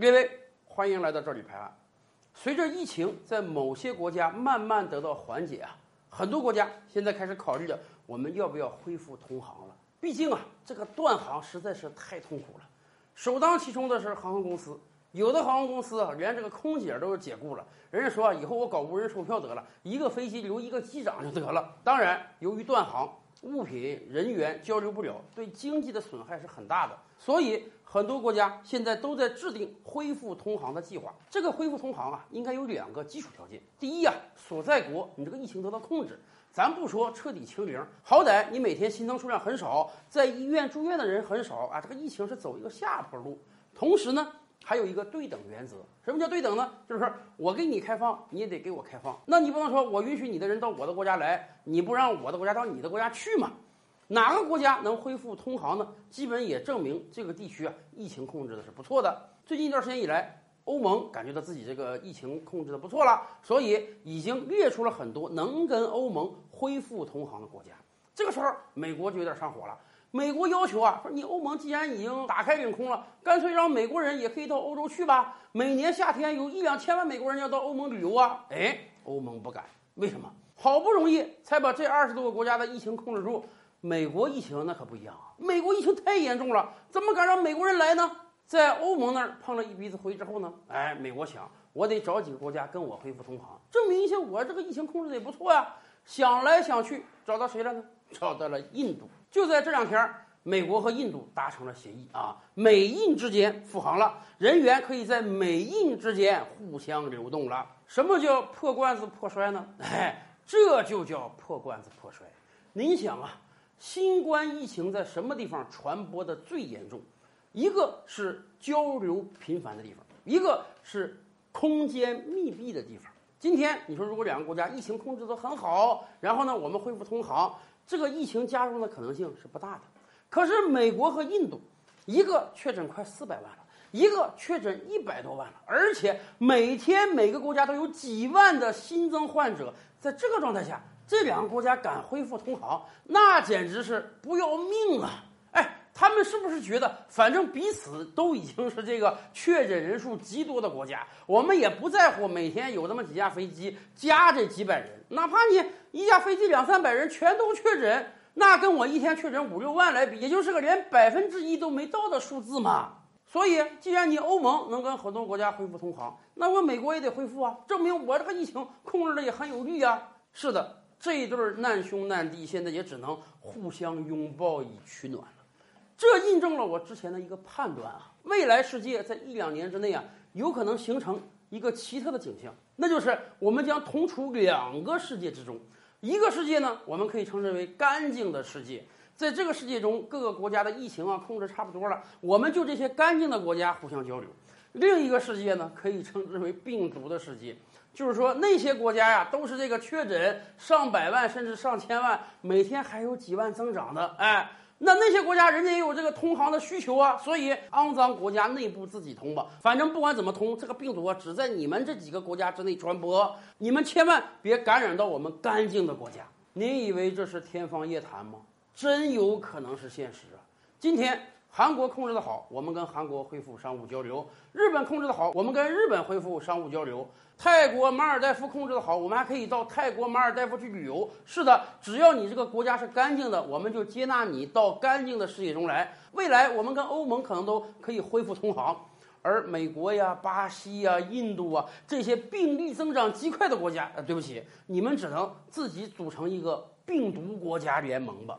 各位，欢迎来到这里拍案。随着疫情在某些国家慢慢得到缓解啊，很多国家现在开始考虑着我们要不要恢复通航了。毕竟啊，这个断航实在是太痛苦了。首当其冲的是航空公司，有的航空公司啊，连这个空姐都解雇了。人家说啊，以后我搞无人售票得了，一个飞机留一个机长就得了。当然，由于断航。物品、人员交流不了，对经济的损害是很大的。所以，很多国家现在都在制定恢复通航的计划。这个恢复通航啊，应该有两个基础条件：第一啊，所在国你这个疫情得到控制，咱不说彻底清零，好歹你每天新增数量很少，在医院住院的人很少啊，这个疫情是走一个下坡路。同时呢。还有一个对等原则，什么叫对等呢？就是我给你开放，你也得给我开放。那你不能说我允许你的人到我的国家来，你不让我的国家到你的国家去嘛？哪个国家能恢复通航呢？基本也证明这个地区啊，疫情控制的是不错的。最近一段时间以来，欧盟感觉到自己这个疫情控制的不错了，所以已经列出了很多能跟欧盟恢复通航的国家。这个时候，美国就有点上火了。美国要求啊，说你欧盟既然已经打开领空了，干脆让美国人也可以到欧洲去吧。每年夏天有一两千万美国人要到欧盟旅游啊。哎，欧盟不敢，为什么？好不容易才把这二十多个国家的疫情控制住，美国疫情那可不一样啊。美国疫情太严重了，怎么敢让美国人来呢？在欧盟那儿碰了一鼻子灰之后呢，哎，美国想，我得找几个国家跟我恢复通航，证明一下我这个疫情控制的也不错呀。想来想去，找到谁了呢？找到了印度。就在这两天，美国和印度达成了协议啊，美印之间复航了，人员可以在美印之间互相流动了。什么叫破罐子破摔呢？哎，这就叫破罐子破摔。您想啊，新冠疫情在什么地方传播的最严重？一个是交流频繁的地方，一个是空间密闭的地方。今天你说，如果两个国家疫情控制得很好，然后呢，我们恢复通航。这个疫情加重的可能性是不大的，可是美国和印度，一个确诊快四百万了，一个确诊一百多万了，而且每天每个国家都有几万的新增患者，在这个状态下，这两个国家敢恢复通航，那简直是不要命啊！他们是不是觉得，反正彼此都已经是这个确诊人数极多的国家，我们也不在乎每天有这么几架飞机加这几百人，哪怕你一架飞机两三百人全都确诊，那跟我一天确诊五六万来比，也就是个连百分之一都没到的数字嘛。所以，既然你欧盟能跟很多国家恢复通航，那我美国也得恢复啊，证明我这个疫情控制的也很有力啊。是的，这一对难兄难弟现在也只能互相拥抱以取暖。这印证了我之前的一个判断啊，未来世界在一两年之内啊，有可能形成一个奇特的景象，那就是我们将同处两个世界之中，一个世界呢，我们可以称之为干净的世界，在这个世界中，各个国家的疫情啊控制差不多了，我们就这些干净的国家互相交流；另一个世界呢，可以称之为病毒的世界，就是说那些国家呀，都是这个确诊上百万甚至上千万，每天还有几万增长的，哎。那那些国家人家也有这个通航的需求啊，所以肮脏国家内部自己通吧，反正不管怎么通，这个病毒啊只在你们这几个国家之内传播，你们千万别感染到我们干净的国家。你以为这是天方夜谭吗？真有可能是现实啊！今天。韩国控制的好，我们跟韩国恢复商务交流；日本控制的好，我们跟日本恢复商务交流；泰国马尔代夫控制的好，我们还可以到泰国马尔代夫去旅游。是的，只要你这个国家是干净的，我们就接纳你到干净的世界中来。未来我们跟欧盟可能都可以恢复通航，而美国呀、巴西呀、印度啊这些病例增长极快的国家，呃，对不起，你们只能自己组成一个病毒国家联盟吧。